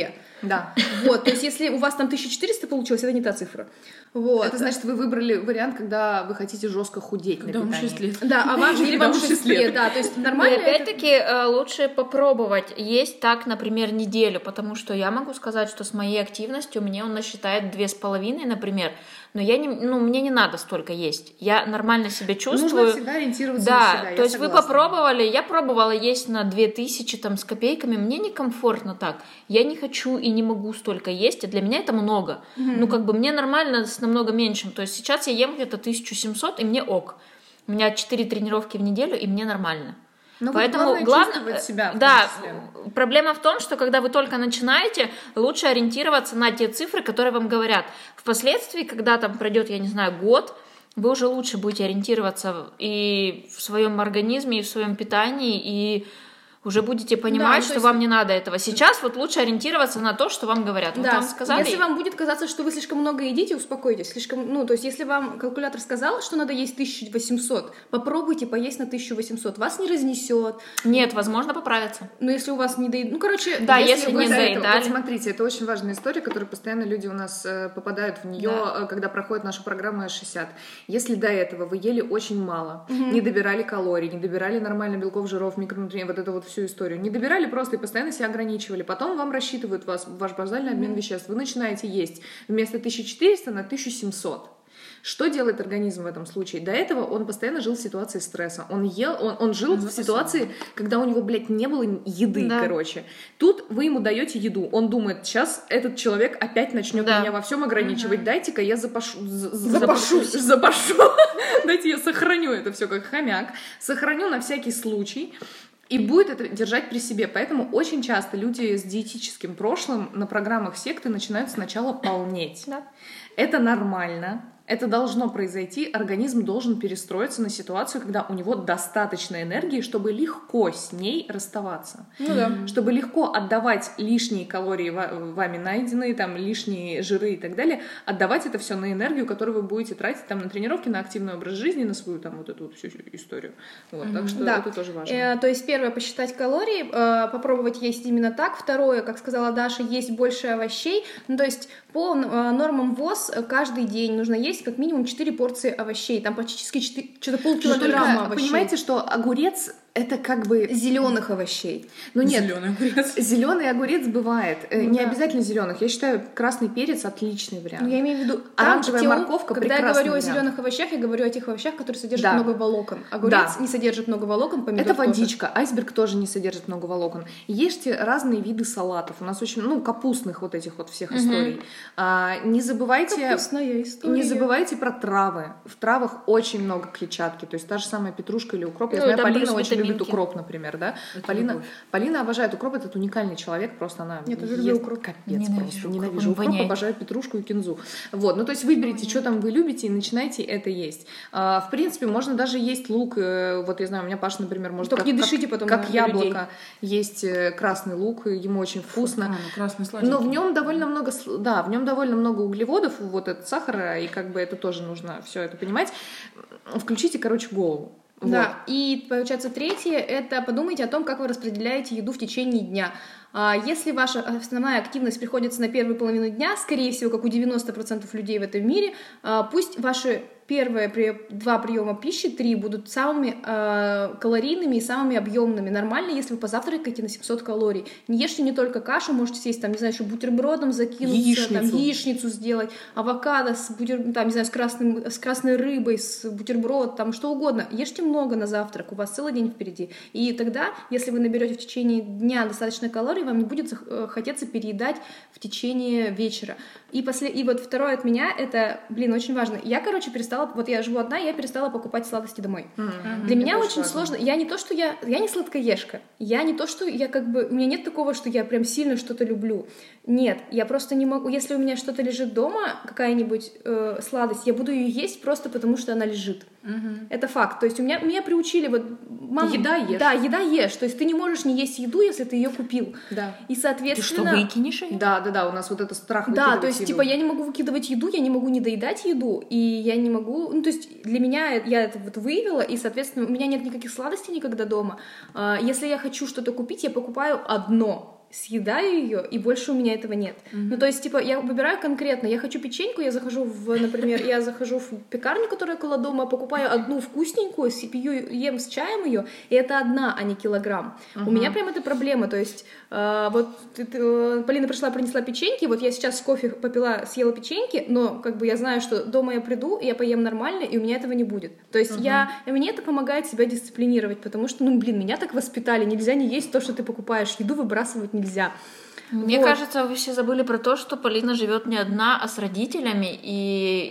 Да. Вот, то есть если у вас там 1400 получилось, это не та цифра. Вот. Это значит, вы выбрали вариант, когда вы хотите жестко худеть на Да, вам питании. 6 лет. Да, а вам, или вам Там 6 шесть лет, да, то есть нормально опять-таки э, лучше попробовать бывает. Есть так, например, неделю, потому что я могу сказать, что с моей активностью мне он насчитает две с половиной, например, но я не, ну, мне не надо столько есть. Я нормально себя чувствую. Нужно всегда ориентироваться да, на себя. то я есть вы согласна. попробовали, я пробовала есть на 2000 там с копейками, мне некомфортно так. Я не хочу и не могу столько есть, и для меня это много. Ну, как бы мне нормально с намного меньшим. То есть сейчас я ем где-то 1700, и мне ок. У меня 4 тренировки в неделю, и мне нормально. Ну, Поэтому главное себя да, числе. проблема в том, что когда вы только начинаете, лучше ориентироваться на те цифры, которые вам говорят. Впоследствии, когда там пройдет, я не знаю, год, вы уже лучше будете ориентироваться и в своем организме, и в своем питании, и уже будете понимать, ну, то что есть- вам не надо этого. Сейчас вот лучше ориентироваться на то, что вам говорят. Вот Да, вам сказали, если вам будет казаться, что вы слишком много едите, успокойтесь. Слишком, ну, то есть, если вам калькулятор сказал, что надо есть 1800, попробуйте поесть на 1800. Вас не разнесет. нет, возможно, поправиться. Но если у вас не доедают... Ну, короче, Да, если вы не это- доедали. Вот смотрите, это очень важная история, которая постоянно люди у нас э, попадают в нее, э, когда проходит наша программа 60. Если до этого вы ели очень мало, не добирали калорий, не добирали нормально белков, жиров, микронутриентов, вот эту вот всю историю, не добирали просто и постоянно себя ограничивали, потом вам рассчитывают вас, ваш базальный обмен веществ, вы начинаете есть вместо 1400 на 1700. Что делает организм в этом случае? До этого он постоянно жил в ситуации стресса. Он ел, он, он жил в ситуации, когда у него, блядь, не было еды, Да. короче. Тут вы ему даете еду. Он думает, сейчас этот человек опять начнет Да. меня во всем ограничивать. Дайте-ка я запашу. Запашусь. Запашу. Дайте я сохраню это все как хомяк. Сохраню на всякий случай. И будет это держать при себе. Поэтому очень часто люди с диетическим прошлым на программах секты начинают сначала полнеть. Да. Это нормально. Это должно произойти. Организм должен перестроиться на ситуацию, когда у него достаточно энергии, чтобы легко с ней расставаться. Ну да. Чтобы легко отдавать лишние калории ва- вами найденные, там лишние жиры и так далее, отдавать это все на энергию, которую вы будете тратить там на тренировки, на активный образ жизни, на свою там вот эту вот всю историю. Вот, так что Да. это тоже важно. Э, то есть первое посчитать калории, э, попробовать есть именно так. Второе, как сказала Даша, есть больше овощей. Ну, то есть по э, нормам ВОЗ каждый день нужно есть как минимум 4 порции овощей. Там практически 4, что-то полкилограмма овощей. понимаете, что огурец это как бы Зеленых овощей. ну нет, Зеленый огурец. Зеленый огурец бывает. Э, Ну не да. обязательно зеленых. Я считаю, красный перец отличный вариант. Ну, я имею в виду, Оранжевая те- морковка Когда я говорю о вариант. зеленых овощах, я говорю о тех овощах, которые содержат Да. много волокон. Огурец Да. не содержит много волокон, помидор Это тоже. водичка. Айсберг тоже не содержит много волокон. Ешьте разные виды салатов. У нас очень, ну, капустных вот этих вот всех историй. А, не забывайте... Вкусная история. Не забывайте про травы. В травах очень много клетчатки. То есть та же самая петрушка или укроп. Я Ну, знаю, там Полина очень любит укроп, например, да? Полина, Полина обожает укроп. Это уникальный человек. Просто она тоже ест люблю укроп. Капец Ненавижу просто. укроп, Ненавижу укроп. воняет. Обожаю петрушку и кинзу. Вот. Ну, то есть выберите, что там вы любите, и начинайте это есть. А, в принципе, можно даже есть лук. э, Вот я знаю, у меня Паша, например, может Только как, не как- дышите потом как яблоко есть э, красный лук. Ему очень А, вкусно. ну красный сладенький. Но в нем довольно много, да, в нем довольно много углеводов, вот этот сахара, и как бы это тоже нужно все это понимать. Включите, короче, голову. Да, и получается третье, это подумайте о том, как вы распределяете еду в течение дня. А, Если ваша основная активность приходится на первую половину дня, скорее всего, как у 90% людей в этом мире, а, пусть ваши первые при- два приема пищи, три, будут самыми э, калорийными и самыми объемными. Нормально, если вы позавтракаете на 700 калорий. Не ешьте не только кашу, можете съесть, там, не знаю, еще бутербродом закинуться, там, Яичницу. яичницу сделать, авокадо с, бутер... там, не знаю, с, красным, с красной рыбой, с бутерброд, там, что угодно. Ешьте много на завтрак, у вас целый день впереди. И тогда, если вы наберете в течение дня достаточно калорий, вам не будет э, хотеться переедать в течение вечера. И, после... и вот второе от меня, это, блин, очень важно. Я, короче, перестала, вот я живу одна, я перестала покупать сладости домой. Для меня Это очень очень сложно. Я не то, что я, я не сладкоежка. Я не то, что я как бы, у меня нет такого, что я прям сильно что-то люблю. Нет, я просто не могу. Если у меня что-то лежит дома, какая-нибудь э, сладость, я буду ее есть просто потому, что она лежит. Это факт. То есть у меня меня приучили вот мам, Еда ешь. Да, еда ешь. То есть ты не можешь не есть еду, если ты ее купил. Да. И Ты что, соответственно. выкинешь ее? Да, да, да, у нас вот это страх Да, то есть, еду. типа, я не могу выкидывать еду, я не могу не доедать еду, и я не могу... Ну, то есть, для меня я это вот выявила, и, соответственно, у меня нет никаких сладостей никогда дома. А, Если я хочу что-то купить, я покупаю одно. Съедаю ее, и больше у меня этого нет. Ну, то есть, типа, я выбираю конкретно, я хочу печеньку, я захожу в, например, я захожу в пекарню, которая около дома, покупаю одну вкусненькую, с- пью, ем с чаем ее, и это одна, а не килограмм. У меня прям это проблема, то есть, э, вот э, Полина пришла, принесла печеньки, вот я сейчас кофе попила, съела печеньки, но как бы я знаю, что дома я приду, и я поем нормально, и у меня этого не будет. То есть я, и мне это помогает себя дисциплинировать, потому что, ну, блин, меня так воспитали, нельзя не есть то, что ты покупаешь, еду выбрасывать нельзя. Мне Вот. кажется, вы все забыли про то, что Полина живет не одна, а с родителями, и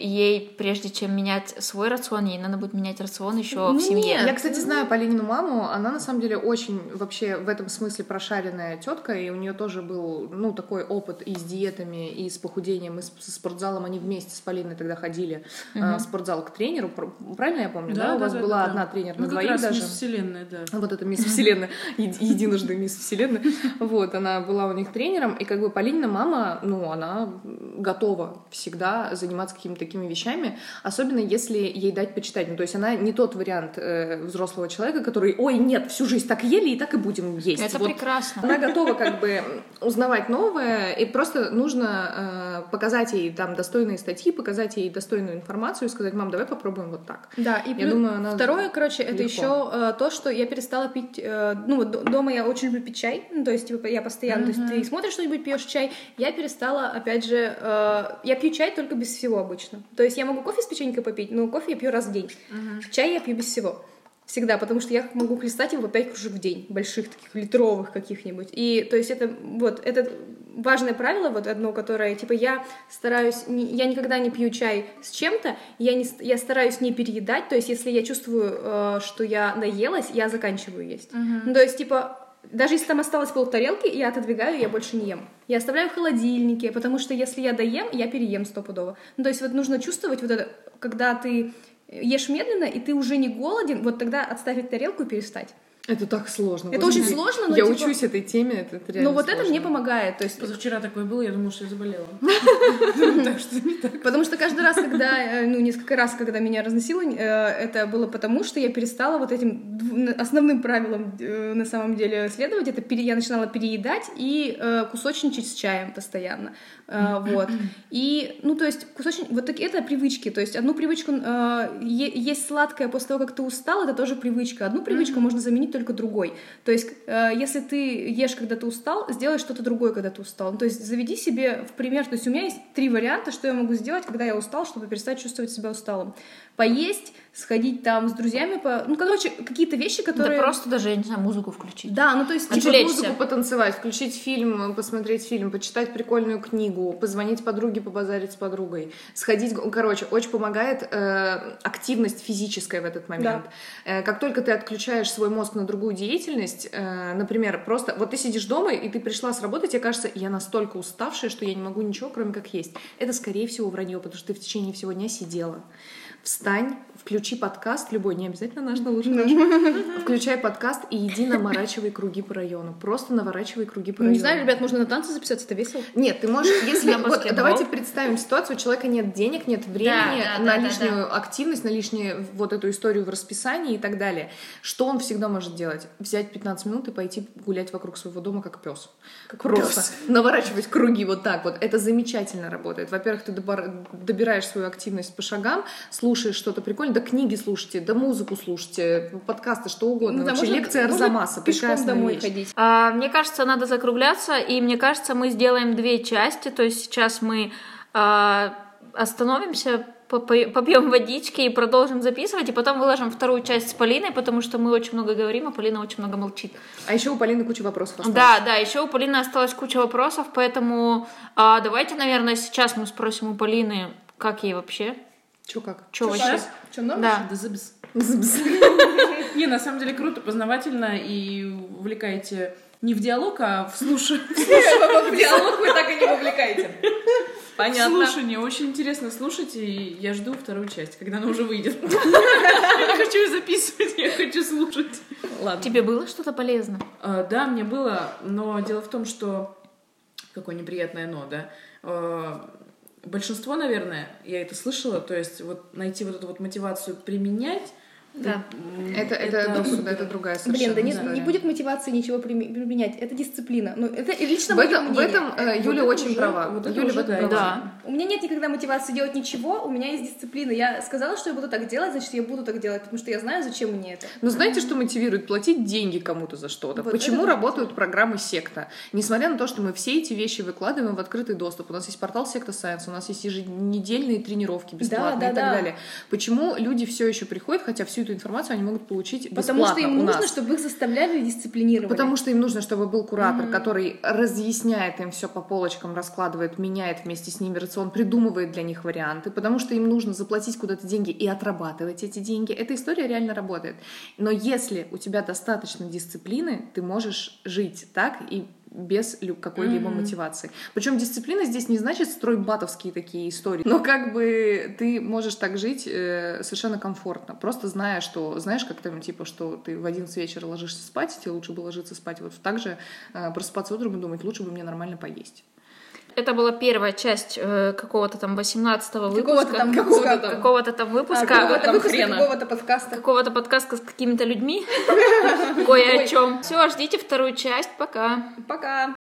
ей, прежде чем менять свой рацион, ей надо будет менять рацион еще в семье. Я, кстати, знаю Полинину маму, она на самом деле очень вообще в этом смысле прошаренная тетка, и у нее тоже был, ну, такой опыт и с диетами, и с похудением, и с, со спортзалом. Они вместе с Полиной тогда ходили э, в спортзал к тренеру. Пр- Правильно я помню, да? У вас была одна тренер ну, на как двоих раз даже. Мисс Вселенная, да. Вот эта мисс Вселенная, еди- единожды мисс Вселенная. Вот, она была у них тренером, и как бы Полинина мама, ну, она готова всегда заниматься какими-то такими вещами, особенно если ей дать почитать. Ну, то есть она не тот вариант э, взрослого человека, который, ой, нет, всю жизнь так ели и так и будем есть. Это Вот прекрасно. она готова как бы узнавать новое, и просто нужно э, показать ей там достойные статьи, показать ей достойную информацию и сказать, мам, давай попробуем вот так. Да, и Я плюс- думаю, она второе, короче, это легко. еще э, то, что я перестала пить. э, ну, дома я очень люблю пить чай. Ну, то есть, типа, я постоянно, то есть, ты смотришь что-нибудь, пьешь чай. Я перестала, опять же, э, я пью чай только без всего обычно. То есть я могу кофе с печенькой попить, но кофе я пью раз в день. Чай я пью без всего. Всегда, потому что я могу хлестать его по 5 кружек в день, больших таких, литровых каких-нибудь. И, то есть, это, вот, это важное правило, вот одно, которое, типа, я стараюсь, не- я никогда не пью чай с чем-то, я, не, я стараюсь не переедать, то есть, если я чувствую, э, что я наелась, я заканчиваю есть. Ну, то есть, типа, даже если там осталось пол тарелки, я отодвигаю, я больше не ем. Я оставляю в холодильнике, потому что если я доем, я переем стопудово. Ну, то есть вот нужно чувствовать вот это, когда ты ешь медленно, и ты уже не голоден, вот тогда отставить тарелку и перестать. Это так сложно. Это очень сложно, но Я типа- учусь этой теме, это, это реально Но вот это сложно. мне помогает, то есть Позавчера такое было, я думала, что я заболела. Так что не так. Потому что каждый раз, когда, э, ну, несколько раз, когда меня разносило, э, это было потому, что я перестала вот этим основным правилом э, на самом деле следовать. Это я начинала переедать и кусочничать с чаем постоянно. Вот. И, ну, то есть, кусочник... Вот так, это привычки. То есть, одну привычку есть сладкое после того, как ты устал, это тоже привычка. Одну привычку можно заменить только другой. То есть, э, если ты ешь, когда ты устал, сделай что-то другое, когда ты устал. Ну, то есть, заведи себе в пример. То есть, у меня есть три варианта, что я могу сделать, когда я устал, чтобы перестать чувствовать себя усталым. Поесть, сходить там с друзьями, по... ну, короче, какие-то вещи, Да которые... просто даже, я не знаю, музыку включить. Да, ну, то есть... Типа Отвлечься. музыку потанцевать, включить фильм, посмотреть фильм, почитать прикольную книгу, позвонить подруге, побазарить с подругой, сходить... Короче, очень помогает э, активность физическая в этот момент. Э, как только ты отключаешь свой мозг на другую деятельность, э, например, просто... Вот ты сидишь дома, и ты пришла с работы, тебе кажется, я настолько уставшая, что я не могу ничего, кроме как есть. Это, скорее всего, вранье, потому что ты в течение всего дня сидела. Встань, включи подкаст, любой, не обязательно наш наложный наш. Включай подкаст и иди наворачивай круги по району. Просто наворачивай круги по Ну, району. не знаю, ребят, можно на танцы записаться, это весело. Нет, ты можешь, если... Вот давайте представим ситуацию, у человека нет денег, нет времени Да, да, на да, лишнюю активность, на лишнюю вот эту историю в расписании и так далее. Что он всегда может делать? Взять 15 минут и пойти гулять вокруг своего дома как пес. Просто наворачивать круги вот так вот. Это замечательно работает. Во-первых, ты добираешь свою активность по шагам, слушаешь что-то прикольное, да книги слушайте, да музыку слушайте, подкасты, что угодно. Ну, да, Вообще можно- лекция Арзамаса, пешком домой вещь. ходить. А, мне кажется, надо закругляться, и мне кажется, мы сделаем две части. То есть сейчас мы а, остановимся, попьем водички и продолжим записывать, и потом выложим вторую часть с Полиной, потому что мы очень много говорим, а Полина очень много молчит. А еще у Полины куча вопросов осталось. Да, да, еще у Полины осталась куча вопросов, поэтому а, давайте, наверное, сейчас мы спросим у Полины, как ей вообще, Че как? что вообще. сейчас? Что, норм? Да. Да забс. Не, на самом деле круто, познавательно и увлекаете не в диалог, а в слушание. В диалог вы так и не вовлекаете. Понятно. Слушание. Очень интересно слушать, и я жду вторую часть, когда она уже выйдет. Я не хочу ее записывать, я хочу слушать. Ладно. Тебе было что-то полезно? А, Да, мне было, но дело в том, что... Какое неприятное но, да? Большинство, наверное, я это слышала, то есть вот найти вот эту вот мотивацию применять Да. Это, это, Это это, это другая Блин, совершенно да не, история. не будет мотивации ничего применять. Это дисциплина. Ну, это лично В этом, в этом э, Вот Юля это очень уже- права. вот Юля уже в этом да, права. Да. У меня нет никогда мотивации делать ничего, у меня есть дисциплина. Я сказала, что я буду так делать, значит, я буду так делать, потому что я знаю, зачем мне это. Но знаете, что мотивирует? Платить деньги кому-то за что-то. Вот Почему работают программы секта? Несмотря на то, что мы все эти вещи выкладываем в открытый доступ. У нас есть портал Секта Science, у нас есть еженедельные тренировки бесплатные да, и так да. далее. Почему люди все еще приходят, хотя всю эту информацию они могут получить бесплатно Потому что им нужно, нас? чтобы их заставляли и дисциплинировали. Потому что им нужно, чтобы был куратор, который разъясняет им все по полочкам, раскладывает, меняет вместе с ними рацион, придумывает для них варианты, потому что им нужно заплатить куда-то деньги и отрабатывать эти деньги. Эта история реально работает. Но если у тебя достаточно дисциплины, ты можешь жить так и без какой-либо мотивации. Причем дисциплина здесь не значит стройбатовские такие истории, но как бы ты можешь так жить э, совершенно комфортно, просто зная, что, знаешь, как там, типа, что ты в 11 вечера ложишься спать, тебе лучше бы ложиться спать вот так же, э, просыпаться утром и думать, лучше бы мне нормально поесть. Это была первая часть э, какого-то там 18-го Какого-то выпуска. там Какого-то выпуска. там. Какого-то там А, выпуска. какого-то там выпуска, хрена. какого-то подкаста. Какого-то подкаста с какими-то людьми. Кое о чем. Все, ждите вторую часть. Пока. Пока.